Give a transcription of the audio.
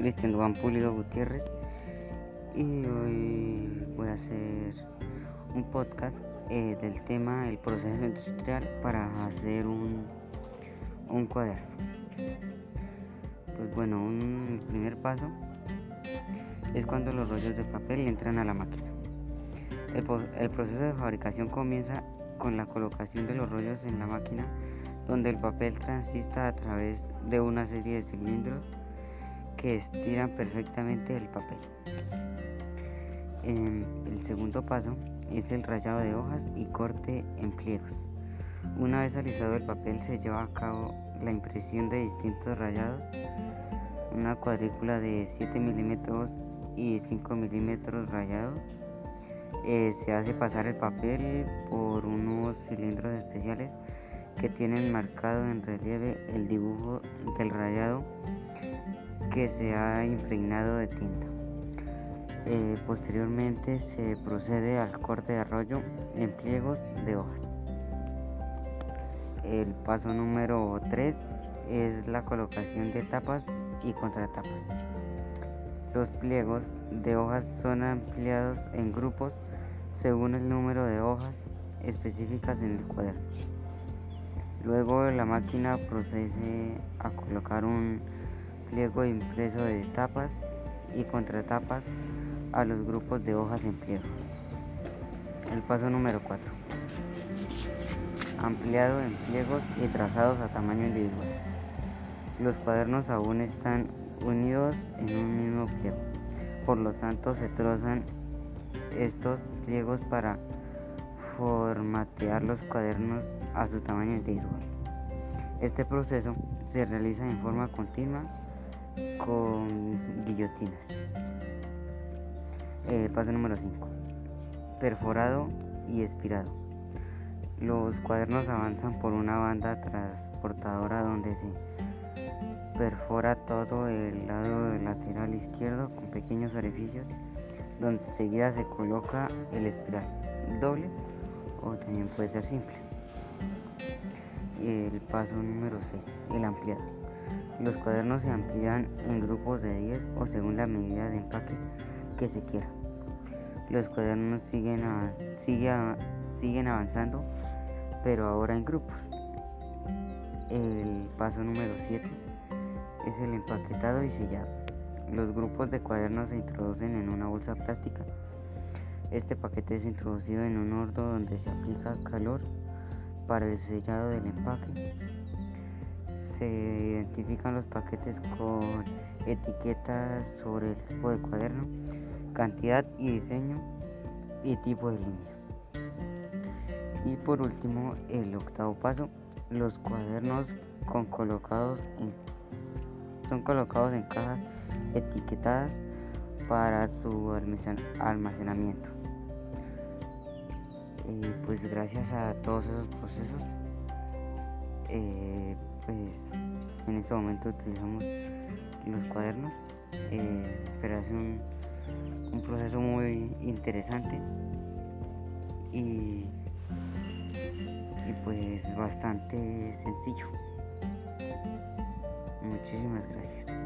Cristian Duan Pulido Gutiérrez y hoy voy a hacer un podcast eh, del tema el proceso industrial para hacer un, un cuaderno. Pues bueno, un primer paso es cuando los rollos de papel entran a la máquina. El, el proceso de fabricación comienza con la colocación de los rollos en la máquina donde el papel transista a través de una serie de cilindros que estiran perfectamente el papel. el segundo paso es el rayado de hojas y corte en pliegos. Una vez alisado el papel se lleva a cabo la impresión de distintos rayados. Una cuadrícula de 7 milímetros y 5 milímetros rayado. Eh, se hace pasar el papel por unos cilindros especiales que tienen marcado en relieve el dibujo del rayado que se ha impregnado de tinta. Eh, posteriormente se procede al corte de rollo en pliegos de hojas. El paso número 3 es la colocación de tapas y contratapas. Los pliegos de hojas son ampliados en grupos según el número de hojas específicas en el cuaderno. Luego la máquina procede a colocar un pliego impreso de tapas y contratapas a los grupos de hojas en pliego. El paso número 4. Ampliado en pliegos y trazados a tamaño individual. Los cuadernos aún están unidos en un mismo pliego, por lo tanto se trozan estos pliegos para formatear los cuadernos a su tamaño individual. Este proceso se realiza en forma continua con guillotinas. Eh, paso número 5. Perforado y espirado. Los cuadernos avanzan por una banda transportadora donde se perfora todo el lado lateral izquierdo con pequeños orificios donde enseguida se coloca el espiral doble o también puede ser simple. El paso número 6, el ampliado. Los cuadernos se amplían en grupos de 10 o según la medida de empaque que se quiera. Los cuadernos siguen, siguen avanzando, pero ahora en grupos. El paso número 7 es el empaquetado y sellado. Los grupos de cuadernos se introducen en una bolsa plástica este paquete es introducido en un horno donde se aplica calor para el sellado del empaque. Se identifican los paquetes con etiquetas sobre el tipo de cuaderno, cantidad y diseño y tipo de línea. Y por último, el octavo paso, los cuadernos con colocados son colocados en cajas etiquetadas para su almacenamiento. Eh, pues gracias a todos esos procesos, eh, pues en este momento utilizamos los cuadernos, eh, pero es un, un, proceso muy interesante y, y pues bastante sencillo. Muchísimas gracias.